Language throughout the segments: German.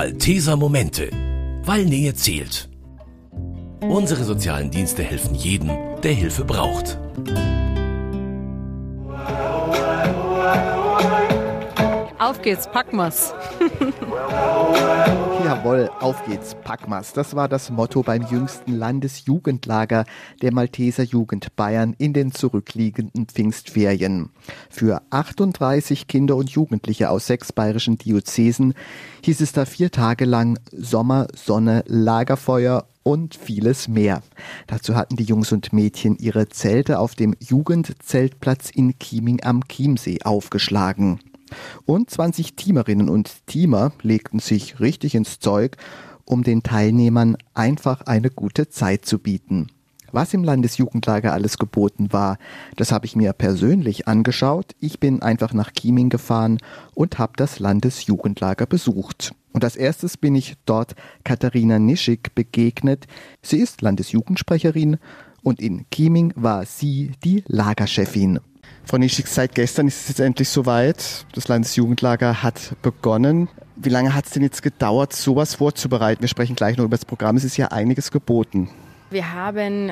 Malteser Momente, weil Nähe zählt. Unsere sozialen Dienste helfen jedem, der Hilfe braucht. Auf geht's, packmas. Jawohl, auf geht's, packmas. Das war das Motto beim jüngsten Landesjugendlager der Malteser Jugend Bayern in den zurückliegenden Pfingstferien. Für 38 Kinder und Jugendliche aus sechs bayerischen Diözesen hieß es da vier Tage lang Sommer, Sonne, Lagerfeuer und vieles mehr. Dazu hatten die Jungs und Mädchen ihre Zelte auf dem Jugendzeltplatz in Chieming am Chiemsee aufgeschlagen. Und 20 Teamerinnen und Teamer legten sich richtig ins Zeug, um den Teilnehmern einfach eine gute Zeit zu bieten. Was im Landesjugendlager alles geboten war, das habe ich mir persönlich angeschaut. Ich bin einfach nach Chieming gefahren und habe das Landesjugendlager besucht. Und als erstes bin ich dort Katharina Nischig begegnet. Sie ist Landesjugendsprecherin und in Chieming war sie die Lagerchefin. Frau Nischig, seit gestern ist es jetzt endlich soweit. Das Landesjugendlager hat begonnen. Wie lange hat es denn jetzt gedauert, sowas vorzubereiten? Wir sprechen gleich noch über das Programm. Es ist ja einiges geboten. Wir haben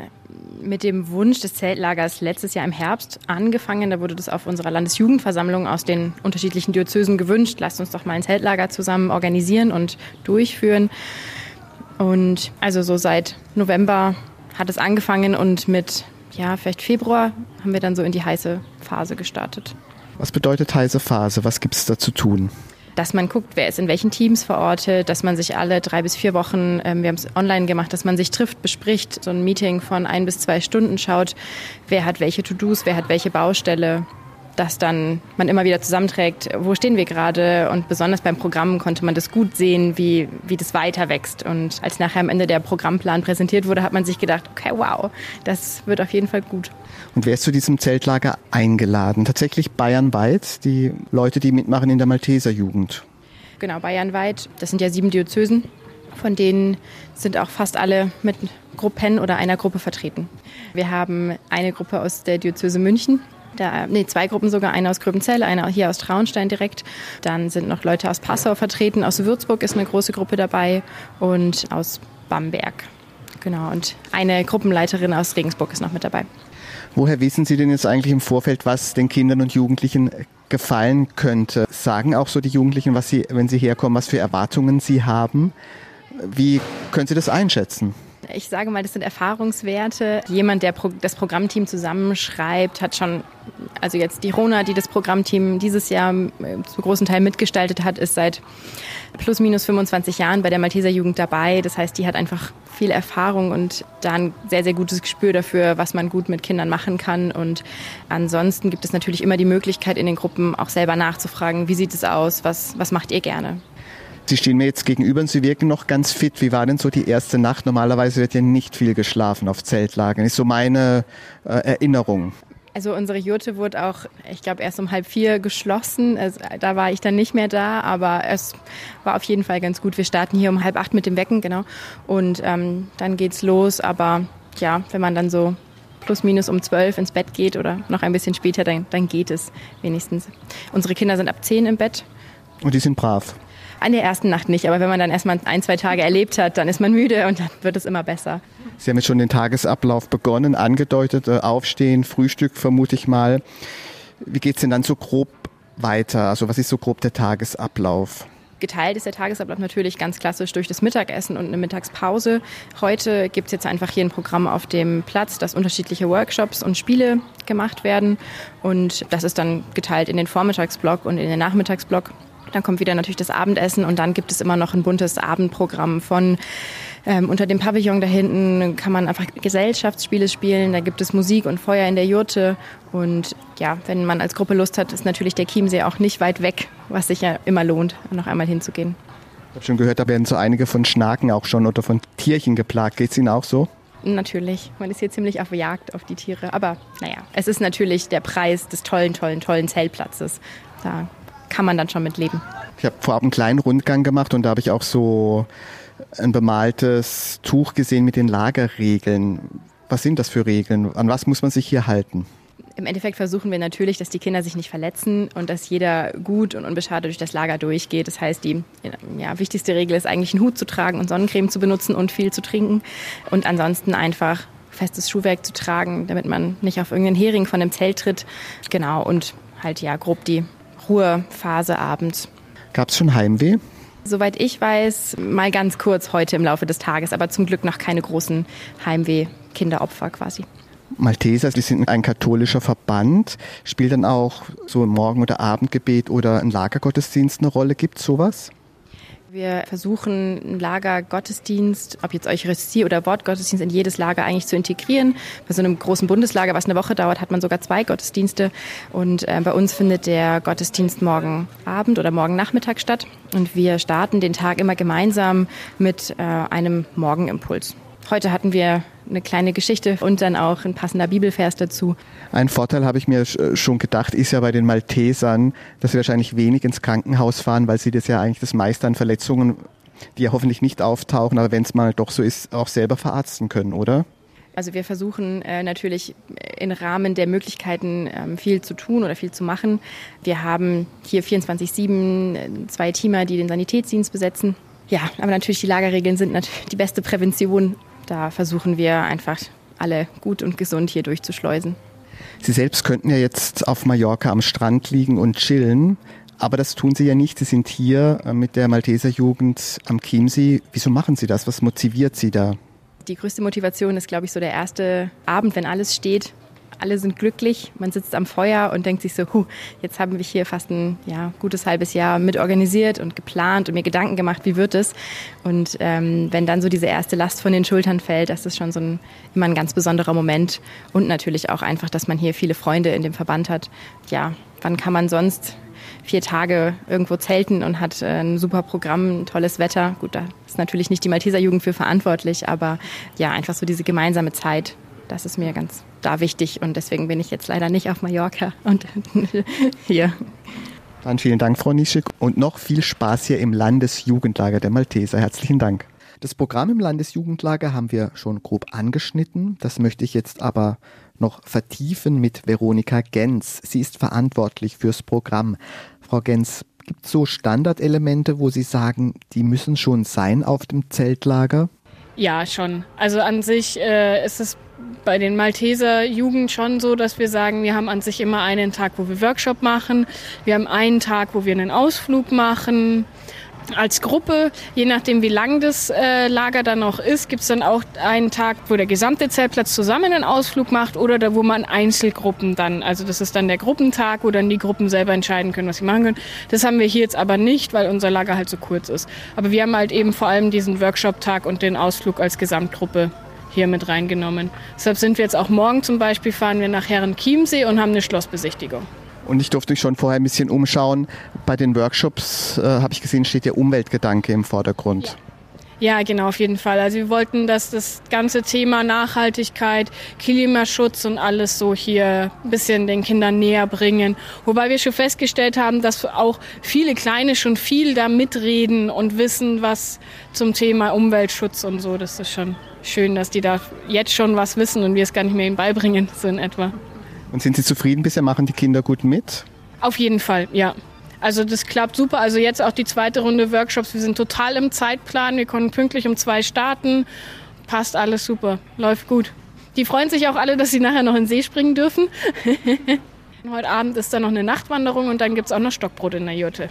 mit dem Wunsch des Zeltlagers letztes Jahr im Herbst angefangen. Da wurde das auf unserer Landesjugendversammlung aus den unterschiedlichen Diözesen gewünscht. Lasst uns doch mal ein Zeltlager zusammen organisieren und durchführen. Und also so seit November hat es angefangen und mit ja, vielleicht Februar haben wir dann so in die heiße Phase gestartet. Was bedeutet heiße Phase? Was gibt es da zu tun? dass man guckt, wer ist in welchen Teams verortet, dass man sich alle drei bis vier Wochen, ähm, wir haben es online gemacht, dass man sich trifft, bespricht, so ein Meeting von ein bis zwei Stunden schaut, wer hat welche To-Dos, wer hat welche Baustelle, dass dann man immer wieder zusammenträgt, wo stehen wir gerade und besonders beim Programm konnte man das gut sehen, wie, wie das weiter wächst und als nachher am Ende der Programmplan präsentiert wurde, hat man sich gedacht, okay, wow, das wird auf jeden Fall gut. Und wer ist zu diesem Zeltlager eingeladen? Tatsächlich bayernweit, die Leute, die mitmachen in der Malteser Jugend. Genau, bayernweit. Das sind ja sieben Diözesen. Von denen sind auch fast alle mit Gruppen oder einer Gruppe vertreten. Wir haben eine Gruppe aus der Diözese München, da, nee, zwei Gruppen sogar, eine aus Gröbenzell, eine hier aus Traunstein direkt. Dann sind noch Leute aus Passau vertreten, aus Würzburg ist eine große Gruppe dabei und aus Bamberg. Genau, und eine Gruppenleiterin aus Regensburg ist noch mit dabei. Woher wissen Sie denn jetzt eigentlich im Vorfeld, was den Kindern und Jugendlichen gefallen könnte? Sagen auch so die Jugendlichen, was sie, wenn sie herkommen, was für Erwartungen sie haben? Wie können Sie das einschätzen? Ich sage mal, das sind Erfahrungswerte. Jemand, der das Programmteam zusammenschreibt, hat schon, also jetzt die Rona, die das Programmteam dieses Jahr äh, zu großen Teil mitgestaltet hat, ist seit plus minus 25 Jahren bei der Malteser Jugend dabei. Das heißt, die hat einfach viel Erfahrung und da ein sehr, sehr gutes Gespür dafür, was man gut mit Kindern machen kann. Und ansonsten gibt es natürlich immer die Möglichkeit, in den Gruppen auch selber nachzufragen, wie sieht es aus, was, was macht ihr gerne. Sie stehen mir jetzt gegenüber und Sie wirken noch ganz fit. Wie war denn so die erste Nacht? Normalerweise wird ja nicht viel geschlafen auf Zeltlagern. Ist so meine äh, Erinnerung. Also unsere Jurte wurde auch, ich glaube, erst um halb vier geschlossen. Also, da war ich dann nicht mehr da, aber es war auf jeden Fall ganz gut. Wir starten hier um halb acht mit dem Wecken, genau. Und ähm, dann geht's los. Aber ja, wenn man dann so plus minus um zwölf ins Bett geht oder noch ein bisschen später, dann, dann geht es wenigstens. Unsere Kinder sind ab zehn im Bett. Und die sind brav. An der ersten Nacht nicht, aber wenn man dann erstmal ein, zwei Tage erlebt hat, dann ist man müde und dann wird es immer besser. Sie haben jetzt schon den Tagesablauf begonnen, angedeutet, äh, Aufstehen, Frühstück vermute ich mal. Wie geht es denn dann so grob weiter? Also was ist so grob der Tagesablauf? Geteilt ist der Tagesablauf natürlich ganz klassisch durch das Mittagessen und eine Mittagspause. Heute gibt es jetzt einfach hier ein Programm auf dem Platz, dass unterschiedliche Workshops und Spiele gemacht werden. Und das ist dann geteilt in den Vormittagsblock und in den Nachmittagsblock. Dann kommt wieder natürlich das Abendessen und dann gibt es immer noch ein buntes Abendprogramm von ähm, unter dem Pavillon da hinten kann man einfach Gesellschaftsspiele spielen. Da gibt es Musik und Feuer in der Jurte. Und ja, wenn man als Gruppe Lust hat, ist natürlich der Chiemsee auch nicht weit weg, was sich ja immer lohnt, noch einmal hinzugehen. Ich habe schon gehört, da werden so einige von Schnaken auch schon oder von Tierchen geplagt. Geht es Ihnen auch so? Natürlich. Man ist hier ziemlich auf Jagd auf die Tiere. Aber naja, es ist natürlich der Preis des tollen, tollen, tollen Zeltplatzes. Da kann man dann schon mit leben. Ich habe vorab einen kleinen Rundgang gemacht und da habe ich auch so ein bemaltes Tuch gesehen mit den Lagerregeln. Was sind das für Regeln? An was muss man sich hier halten? Im Endeffekt versuchen wir natürlich, dass die Kinder sich nicht verletzen und dass jeder gut und unbeschadet durch das Lager durchgeht. Das heißt, die ja, wichtigste Regel ist eigentlich einen Hut zu tragen und Sonnencreme zu benutzen und viel zu trinken und ansonsten einfach festes Schuhwerk zu tragen, damit man nicht auf irgendeinen Hering von dem Zelt tritt. Genau und halt ja grob die Ruhephase abends. Gab es schon Heimweh? Soweit ich weiß, mal ganz kurz heute im Laufe des Tages, aber zum Glück noch keine großen Heimweh-Kinderopfer quasi. Malteser, Sie sind ein katholischer Verband. Spielt dann auch so ein Morgen- oder Abendgebet oder ein Lagergottesdienst eine Rolle? Gibt es sowas? Wir versuchen, einen Lagergottesdienst, ob jetzt Eucharistie oder Wortgottesdienst, in jedes Lager eigentlich zu integrieren. Bei so einem großen Bundeslager, was eine Woche dauert, hat man sogar zwei Gottesdienste. Und äh, bei uns findet der Gottesdienst morgen Abend oder morgen Nachmittag statt. Und wir starten den Tag immer gemeinsam mit äh, einem Morgenimpuls. Heute hatten wir eine kleine Geschichte und dann auch ein passender Bibelvers dazu. Ein Vorteil habe ich mir äh, schon gedacht, ist ja bei den Maltesern, dass sie wahrscheinlich wenig ins Krankenhaus fahren, weil sie das ja eigentlich das meiste an Verletzungen, die ja hoffentlich nicht auftauchen, aber wenn es mal doch so ist, auch selber verarzten können, oder? Also wir versuchen äh, natürlich im Rahmen der Möglichkeiten ähm, viel zu tun oder viel zu machen. Wir haben hier 24-7 äh, zwei Teamer, die den Sanitätsdienst besetzen. Ja, aber natürlich die Lagerregeln sind natürlich die beste Prävention da versuchen wir einfach alle gut und gesund hier durchzuschleusen. Sie selbst könnten ja jetzt auf Mallorca am Strand liegen und chillen, aber das tun Sie ja nicht. Sie sind hier äh, mit der Malteser Jugend am Chiemsee. Wieso machen Sie das? Was motiviert Sie da? Die größte Motivation ist, glaube ich, so der erste Abend, wenn alles steht alle sind glücklich, man sitzt am Feuer und denkt sich so, huh, jetzt haben wir hier fast ein ja, gutes halbes Jahr mit organisiert und geplant und mir Gedanken gemacht, wie wird es. Und ähm, wenn dann so diese erste Last von den Schultern fällt, das ist schon so ein, immer ein ganz besonderer Moment. Und natürlich auch einfach, dass man hier viele Freunde in dem Verband hat. Ja, wann kann man sonst vier Tage irgendwo zelten und hat äh, ein super Programm, ein tolles Wetter. Gut, da ist natürlich nicht die Malteser Jugend für verantwortlich, aber ja, einfach so diese gemeinsame Zeit, das ist mir ganz da wichtig und deswegen bin ich jetzt leider nicht auf Mallorca und hier. Dann vielen Dank, Frau Nischik, und noch viel Spaß hier im Landesjugendlager der Malteser. Herzlichen Dank. Das Programm im Landesjugendlager haben wir schon grob angeschnitten. Das möchte ich jetzt aber noch vertiefen mit Veronika Gens. Sie ist verantwortlich fürs Programm. Frau Gens, gibt es so Standardelemente, wo Sie sagen, die müssen schon sein auf dem Zeltlager? Ja, schon. Also an sich äh, ist es bei den Malteser Jugend schon so, dass wir sagen, wir haben an sich immer einen Tag, wo wir Workshop machen. Wir haben einen Tag, wo wir einen Ausflug machen. Als Gruppe, je nachdem wie lang das äh, Lager dann noch ist, gibt es dann auch einen Tag, wo der gesamte Zeltplatz zusammen einen Ausflug macht oder da, wo man Einzelgruppen dann, also das ist dann der Gruppentag, wo dann die Gruppen selber entscheiden können, was sie machen können. Das haben wir hier jetzt aber nicht, weil unser Lager halt so kurz ist. Aber wir haben halt eben vor allem diesen Workshop-Tag und den Ausflug als Gesamtgruppe hier mit reingenommen. Deshalb sind wir jetzt auch morgen zum Beispiel, fahren wir nach Herrenchiemsee und haben eine Schlossbesichtigung. Und ich durfte mich schon vorher ein bisschen umschauen. Bei den Workshops äh, habe ich gesehen, steht der Umweltgedanke im Vordergrund. Ja. Ja, genau, auf jeden Fall. Also wir wollten, dass das ganze Thema Nachhaltigkeit, Klimaschutz und alles so hier ein bisschen den Kindern näher bringen. Wobei wir schon festgestellt haben, dass auch viele Kleine schon viel da mitreden und wissen, was zum Thema Umweltschutz und so. Das ist schon schön, dass die da jetzt schon was wissen und wir es gar nicht mehr ihnen beibringen, so in etwa. Und sind Sie zufrieden bisher? Machen die Kinder gut mit? Auf jeden Fall, ja. Also das klappt super. Also jetzt auch die zweite Runde Workshops. Wir sind total im Zeitplan. Wir konnten pünktlich um zwei starten. Passt alles super. Läuft gut. Die freuen sich auch alle, dass sie nachher noch in den See springen dürfen. Heute Abend ist dann noch eine Nachtwanderung und dann gibt es auch noch Stockbrot in der Jurte.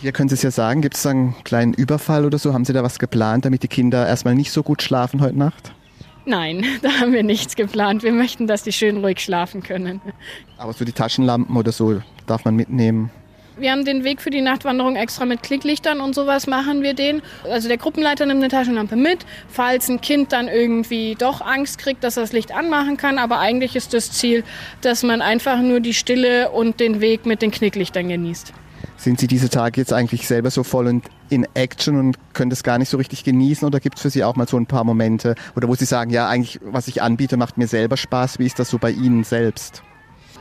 Hier können Sie es ja sagen, gibt es einen kleinen Überfall oder so? Haben Sie da was geplant, damit die Kinder erstmal nicht so gut schlafen heute Nacht? Nein, da haben wir nichts geplant. Wir möchten, dass die schön ruhig schlafen können. Aber so die Taschenlampen oder so darf man mitnehmen? Wir haben den Weg für die Nachtwanderung extra mit Klicklichtern und sowas machen wir den. Also der Gruppenleiter nimmt eine Taschenlampe mit, falls ein Kind dann irgendwie doch Angst kriegt, dass er das Licht anmachen kann. Aber eigentlich ist das Ziel, dass man einfach nur die Stille und den Weg mit den Knicklichtern genießt. Sind Sie diese Tage jetzt eigentlich selber so voll und in Action und können das gar nicht so richtig genießen oder gibt es für Sie auch mal so ein paar Momente oder wo Sie sagen, ja, eigentlich was ich anbiete, macht mir selber Spaß. Wie ist das so bei Ihnen selbst?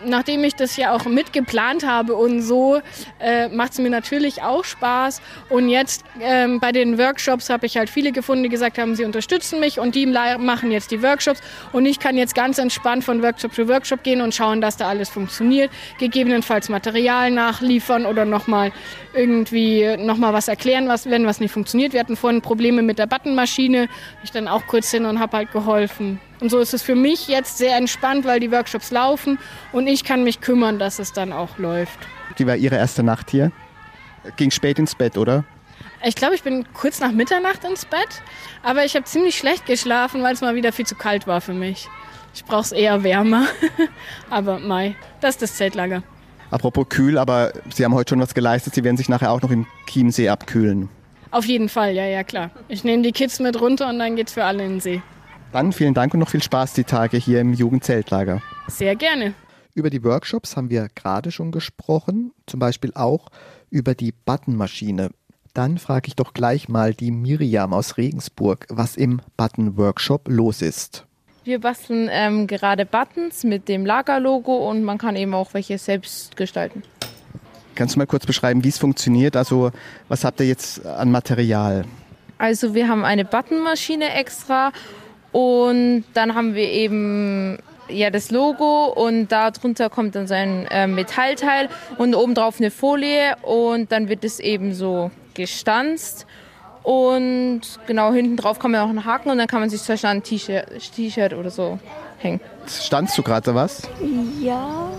Nachdem ich das ja auch mitgeplant habe und so, äh, macht es mir natürlich auch Spaß. Und jetzt ähm, bei den Workshops habe ich halt viele gefunden, die gesagt haben, sie unterstützen mich und die machen jetzt die Workshops. Und ich kann jetzt ganz entspannt von Workshop zu Workshop gehen und schauen, dass da alles funktioniert. Gegebenenfalls Material nachliefern oder nochmal irgendwie nochmal was erklären, was, wenn was nicht funktioniert. Wir hatten vorhin Probleme mit der Buttonmaschine. Ich dann auch kurz hin und habe halt geholfen. Und so ist es für mich jetzt sehr entspannt, weil die Workshops laufen und ich kann mich kümmern, dass es dann auch läuft. Die war Ihre erste Nacht hier? Ging spät ins Bett, oder? Ich glaube, ich bin kurz nach Mitternacht ins Bett, aber ich habe ziemlich schlecht geschlafen, weil es mal wieder viel zu kalt war für mich. Ich brauche es eher wärmer. aber Mai, das ist das Zeltlager. Apropos kühl, aber Sie haben heute schon was geleistet. Sie werden sich nachher auch noch im Chiemsee abkühlen. Auf jeden Fall, ja, ja, klar. Ich nehme die Kids mit runter und dann geht's für alle in den See. Dann vielen Dank und noch viel Spaß die Tage hier im Jugendzeltlager. Sehr gerne. Über die Workshops haben wir gerade schon gesprochen, zum Beispiel auch über die Buttonmaschine. Dann frage ich doch gleich mal die Miriam aus Regensburg, was im Button-Workshop los ist. Wir basteln ähm, gerade Buttons mit dem Lagerlogo und man kann eben auch welche selbst gestalten. Kannst du mal kurz beschreiben, wie es funktioniert? Also was habt ihr jetzt an Material? Also wir haben eine Buttonmaschine extra und dann haben wir eben ja das Logo und darunter kommt dann so ein äh, Metallteil und obendrauf eine Folie und dann wird es eben so gestanzt und genau hinten drauf kann man auch einen Haken und dann kann man sich zum Beispiel ein T-Shirt oder so hängen. Standst du gerade was? Ja.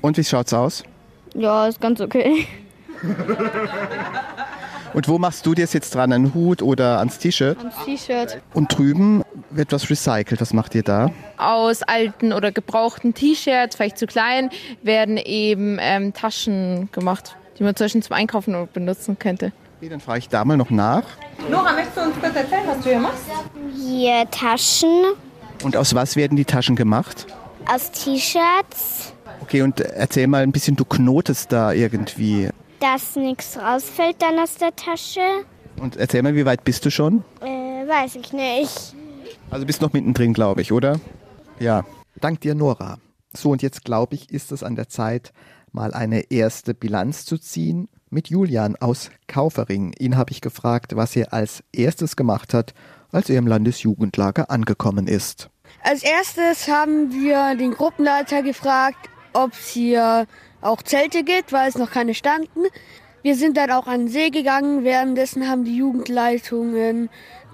Und wie schaut's aus? Ja, ist ganz okay. Und wo machst du dir jetzt dran? Einen Hut oder ans T-Shirt? Ans T-Shirt. Und drüben wird was recycelt. Was macht ihr da? Aus alten oder gebrauchten T-Shirts, vielleicht zu klein, werden eben ähm, Taschen gemacht, die man zum Beispiel zum Einkaufen benutzen könnte. Okay, dann frage ich da mal noch nach. Nora, möchtest du uns kurz erzählen, was du hier machst? Hier Taschen. Und aus was werden die Taschen gemacht? Aus T-Shirts. Okay, und erzähl mal ein bisschen, du knotest da irgendwie dass nichts rausfällt dann aus der Tasche. Und erzähl mal, wie weit bist du schon? Äh, weiß ich nicht. Also bist noch mittendrin, glaube ich, oder? Ja. Dank dir, Nora. So, und jetzt glaube ich, ist es an der Zeit, mal eine erste Bilanz zu ziehen mit Julian aus Kaufering. Ihn habe ich gefragt, was er als erstes gemacht hat, als er im Landesjugendlager angekommen ist. Als erstes haben wir den Gruppenleiter gefragt, ob es hier auch Zelte gibt, weil es noch keine standen. Wir sind dann auch an den See gegangen. Währenddessen haben die Jugendleitungen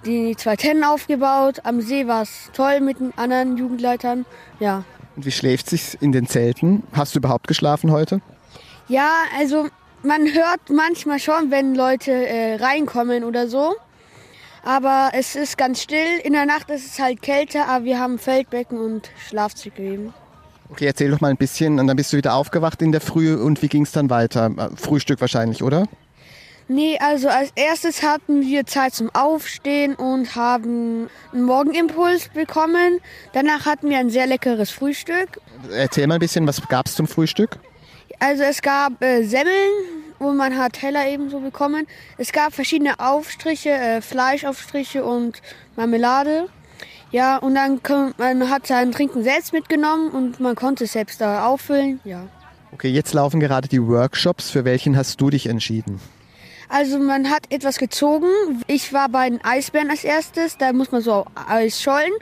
die zwei Tennen aufgebaut. Am See war es toll mit den anderen Jugendleitern. Ja. Und wie schläft sich in den Zelten? Hast du überhaupt geschlafen heute? Ja, also man hört manchmal schon, wenn Leute äh, reinkommen oder so. Aber es ist ganz still. In der Nacht ist es halt kälter, aber wir haben Feldbecken und Schlafzeuge. Okay, erzähl doch mal ein bisschen und dann bist du wieder aufgewacht in der Früh und wie ging es dann weiter? Äh, Frühstück wahrscheinlich, oder? Nee, also als erstes hatten wir Zeit zum Aufstehen und haben einen Morgenimpuls bekommen. Danach hatten wir ein sehr leckeres Frühstück. Erzähl mal ein bisschen, was gab es zum Frühstück? Also es gab äh, Semmeln, wo man hat Teller ebenso bekommen. Es gab verschiedene Aufstriche, äh, Fleischaufstriche und Marmelade. Ja, und dann kann, man hat sein Trinken selbst mitgenommen und man konnte es selbst da auffüllen. Ja. Okay, jetzt laufen gerade die Workshops. Für welchen hast du dich entschieden? Also man hat etwas gezogen. Ich war bei den Eisbären als erstes. Da muss man so Eis schollen.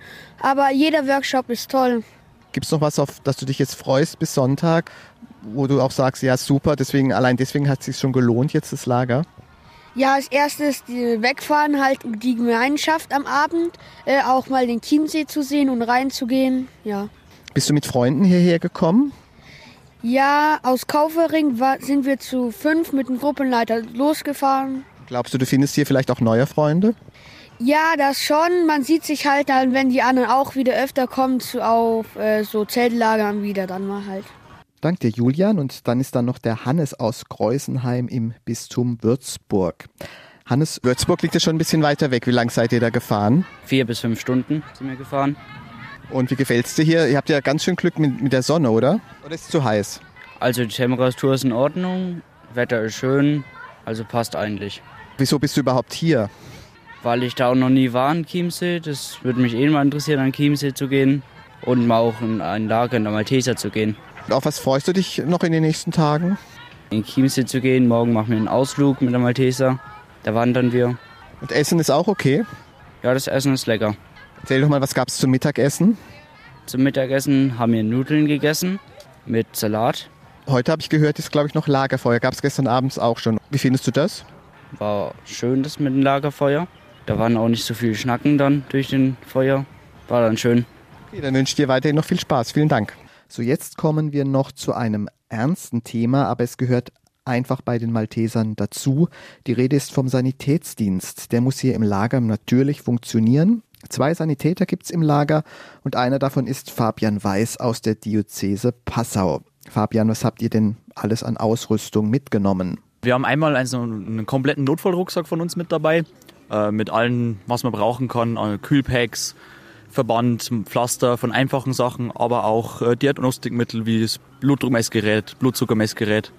Aber jeder Workshop ist toll. Gibt es noch was, auf das du dich jetzt freust bis Sonntag, wo du auch sagst, ja super, deswegen, allein deswegen hat es sich schon gelohnt jetzt das Lager? Ja, als erstes die wegfahren, halt die Gemeinschaft am Abend, äh, auch mal den Chiemsee zu sehen und reinzugehen, ja. Bist du mit Freunden hierher gekommen? Ja, aus Kaufering war, sind wir zu fünf mit dem Gruppenleiter losgefahren. Glaubst du, du findest hier vielleicht auch neue Freunde? Ja, das schon. Man sieht sich halt dann, wenn die anderen auch wieder öfter kommen, zu, auf äh, so Zeltlagern wieder dann mal halt. Dank dir, Julian. Und dann ist da noch der Hannes aus Kreusenheim im Bistum Würzburg. Hannes, Würzburg liegt ja schon ein bisschen weiter weg. Wie lange seid ihr da gefahren? Vier bis fünf Stunden sind wir gefahren. Und wie gefällt es dir hier? Ihr habt ja ganz schön Glück mit, mit der Sonne, oder? Oder ist es zu heiß? Also die Temperatur ist in Ordnung, Wetter ist schön, also passt eigentlich. Wieso bist du überhaupt hier? Weil ich da auch noch nie war in Chiemsee. Das würde mich eh mal interessieren, an Chiemsee zu gehen. und mal auch in ein Lager in der Malteser zu gehen. Auf was freust du dich noch in den nächsten Tagen? In Chiemsee zu gehen, morgen machen wir einen Ausflug mit der Malteser, da wandern wir. Und Essen ist auch okay? Ja, das Essen ist lecker. Erzähl doch mal, was gab es zum Mittagessen? Zum Mittagessen haben wir Nudeln gegessen mit Salat. Heute habe ich gehört, ist glaube ich noch Lagerfeuer. Gab es gestern abends auch schon. Wie findest du das? War schön, das mit dem Lagerfeuer. Da waren auch nicht so viel Schnacken dann durch den Feuer. War dann schön. Okay, dann wünsche ich dir weiterhin noch viel Spaß. Vielen Dank. So, jetzt kommen wir noch zu einem ernsten Thema, aber es gehört einfach bei den Maltesern dazu. Die Rede ist vom Sanitätsdienst. Der muss hier im Lager natürlich funktionieren. Zwei Sanitäter gibt es im Lager und einer davon ist Fabian Weiß aus der Diözese Passau. Fabian, was habt ihr denn alles an Ausrüstung mitgenommen? Wir haben einmal also einen kompletten Notfallrucksack von uns mit dabei, äh, mit allem, was man brauchen kann, äh, Kühlpacks, Verband, Pflaster von einfachen Sachen, aber auch äh, Diagnostikmittel wie das Blutdruckmessgerät, Blutzuckermessgerät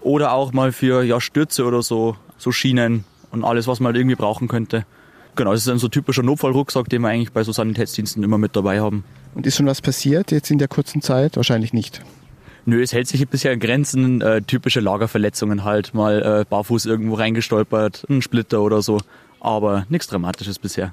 oder auch mal für ja, Stürze oder so, so Schienen und alles, was man halt irgendwie brauchen könnte. Genau, das ist ein so typischer Notfallrucksack, den wir eigentlich bei so Sanitätsdiensten immer mit dabei haben. Und ist schon was passiert jetzt in der kurzen Zeit? Wahrscheinlich nicht. Nö, es hält sich bisher in Grenzen. Äh, typische Lagerverletzungen halt, mal äh, barfuß irgendwo reingestolpert, ein Splitter oder so. Aber nichts Dramatisches bisher.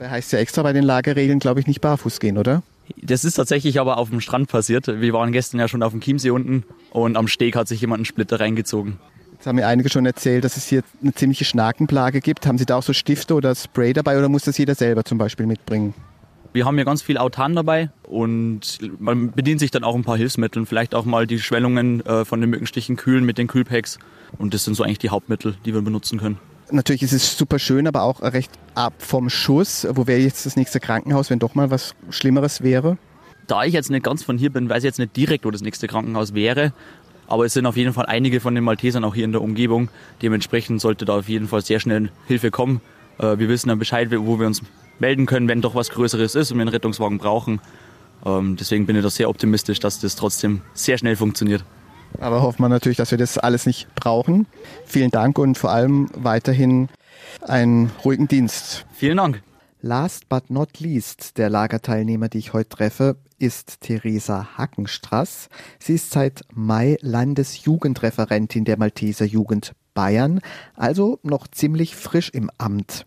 Dabei heißt ja extra bei den Lagerregeln, glaube ich, nicht barfuß gehen, oder? Das ist tatsächlich aber auf dem Strand passiert. Wir waren gestern ja schon auf dem Chiemsee unten und am Steg hat sich jemand einen Splitter reingezogen. Jetzt haben mir einige schon erzählt, dass es hier eine ziemliche Schnakenplage gibt. Haben Sie da auch so Stifte oder Spray dabei oder muss das jeder selber zum Beispiel mitbringen? Wir haben hier ganz viel Autan dabei und man bedient sich dann auch ein paar Hilfsmitteln. Vielleicht auch mal die Schwellungen äh, von den Mückenstichen kühlen mit den Kühlpacks. Und das sind so eigentlich die Hauptmittel, die wir benutzen können. Natürlich ist es super schön, aber auch recht ab vom Schuss. Wo wäre jetzt das nächste Krankenhaus, wenn doch mal was Schlimmeres wäre? Da ich jetzt nicht ganz von hier bin, weiß ich jetzt nicht direkt, wo das nächste Krankenhaus wäre. Aber es sind auf jeden Fall einige von den Maltesern auch hier in der Umgebung. Dementsprechend sollte da auf jeden Fall sehr schnell Hilfe kommen. Äh, wir wissen dann Bescheid, wo wir uns melden können, wenn doch was Größeres ist und wir einen Rettungswagen brauchen. Ähm, deswegen bin ich da sehr optimistisch, dass das trotzdem sehr schnell funktioniert. Aber hoffen wir natürlich, dass wir das alles nicht brauchen. Vielen Dank und vor allem weiterhin einen ruhigen Dienst. Vielen Dank. Last but not least der Lagerteilnehmer, die ich heute treffe, ist Theresa Hackenstraß. Sie ist seit Mai Landesjugendreferentin der Malteser Jugend Bayern, also noch ziemlich frisch im Amt.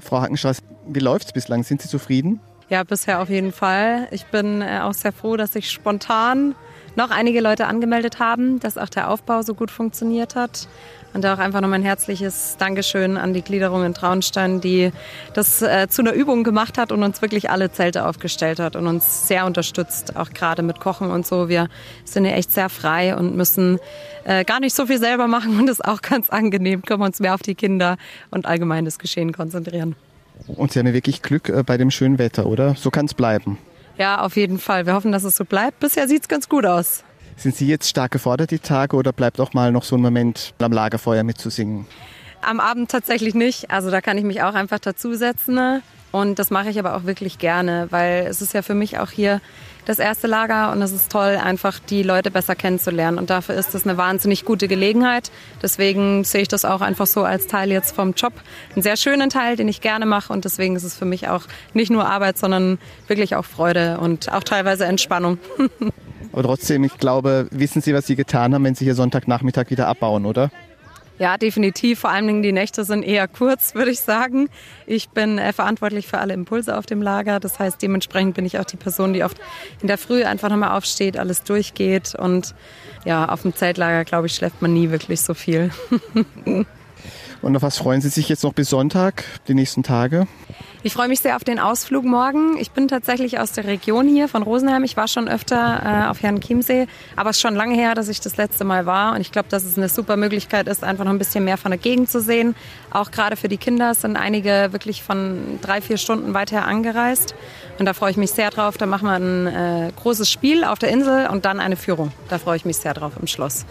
Frau Hackenstraß, wie läuft's bislang? Sind Sie zufrieden? Ja, bisher auf jeden Fall. Ich bin äh, auch sehr froh, dass sich spontan noch einige Leute angemeldet haben, dass auch der Aufbau so gut funktioniert hat. Und da auch einfach nochmal ein herzliches Dankeschön an die Gliederung in Traunstein, die das äh, zu einer Übung gemacht hat und uns wirklich alle Zelte aufgestellt hat und uns sehr unterstützt, auch gerade mit Kochen und so. Wir sind ja echt sehr frei und müssen äh, gar nicht so viel selber machen und das ist auch ganz angenehm, können wir uns mehr auf die Kinder und allgemein das Geschehen konzentrieren. Und Sie haben ja wirklich Glück äh, bei dem schönen Wetter, oder? So kann es bleiben. Ja, auf jeden Fall. Wir hoffen, dass es so bleibt. Bisher sieht es ganz gut aus. Sind Sie jetzt stark gefordert die Tage oder bleibt auch mal noch so ein Moment am Lagerfeuer mitzusingen? Am Abend tatsächlich nicht. Also da kann ich mich auch einfach dazusetzen. Und das mache ich aber auch wirklich gerne, weil es ist ja für mich auch hier das erste Lager und es ist toll, einfach die Leute besser kennenzulernen. Und dafür ist es eine wahnsinnig gute Gelegenheit. Deswegen sehe ich das auch einfach so als Teil jetzt vom Job. Einen sehr schönen Teil, den ich gerne mache. Und deswegen ist es für mich auch nicht nur Arbeit, sondern wirklich auch Freude und auch teilweise Entspannung. Aber trotzdem, ich glaube, wissen Sie, was Sie getan haben, wenn Sie hier Sonntagnachmittag wieder abbauen, oder? Ja, definitiv. Vor allen Dingen die Nächte sind eher kurz, würde ich sagen. Ich bin äh, verantwortlich für alle Impulse auf dem Lager. Das heißt, dementsprechend bin ich auch die Person, die oft in der Früh einfach nochmal aufsteht, alles durchgeht. Und ja, auf dem Zeltlager, glaube ich, schläft man nie wirklich so viel. Und auf was freuen Sie sich jetzt noch bis Sonntag, die nächsten Tage? Ich freue mich sehr auf den Ausflug morgen. Ich bin tatsächlich aus der Region hier von Rosenheim. Ich war schon öfter äh, auf Herrn Chiemsee, aber es ist schon lange her, dass ich das letzte Mal war. Und ich glaube, dass es eine super Möglichkeit ist, einfach noch ein bisschen mehr von der Gegend zu sehen. Auch gerade für die Kinder sind einige wirklich von drei, vier Stunden weiter angereist. Und da freue ich mich sehr drauf. Da machen wir ein äh, großes Spiel auf der Insel und dann eine Führung. Da freue ich mich sehr drauf im Schloss.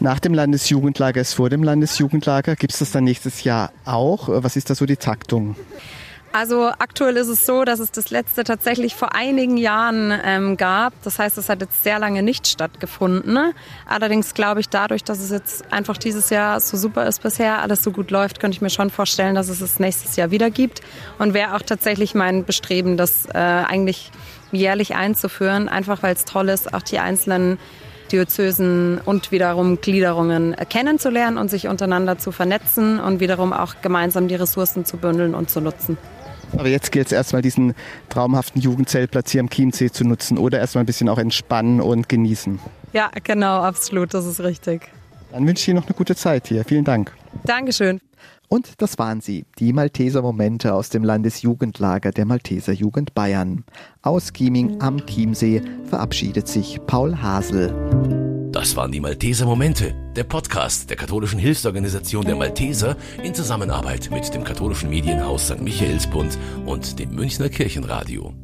Nach dem Landesjugendlager ist vor dem Landesjugendlager. Gibt es das dann nächstes Jahr auch? Was ist da so die Taktung? Also aktuell ist es so, dass es das letzte tatsächlich vor einigen Jahren ähm, gab. Das heißt, es hat jetzt sehr lange nicht stattgefunden. Allerdings glaube ich, dadurch, dass es jetzt einfach dieses Jahr so super ist bisher, alles so gut läuft, könnte ich mir schon vorstellen, dass es es nächstes Jahr wieder gibt. Und wäre auch tatsächlich mein Bestreben, das äh, eigentlich jährlich einzuführen, einfach weil es toll ist, auch die einzelnen Diözesen und wiederum Gliederungen kennenzulernen und sich untereinander zu vernetzen und wiederum auch gemeinsam die Ressourcen zu bündeln und zu nutzen. Aber jetzt gilt es erstmal diesen traumhaften Jugendzeltplatz hier am Chiemsee zu nutzen oder erstmal ein bisschen auch entspannen und genießen. Ja, genau, absolut, das ist richtig. Dann wünsche ich Ihnen noch eine gute Zeit hier. Vielen Dank. Dankeschön. Und das waren sie, die Malteser Momente aus dem Landesjugendlager der Malteser Jugend Bayern. Aus Chieming am Chiemsee verabschiedet sich Paul Hasel. Das waren die Malteser Momente, der Podcast der katholischen Hilfsorganisation der Malteser in Zusammenarbeit mit dem katholischen Medienhaus St. Michaelsbund und dem Münchner Kirchenradio.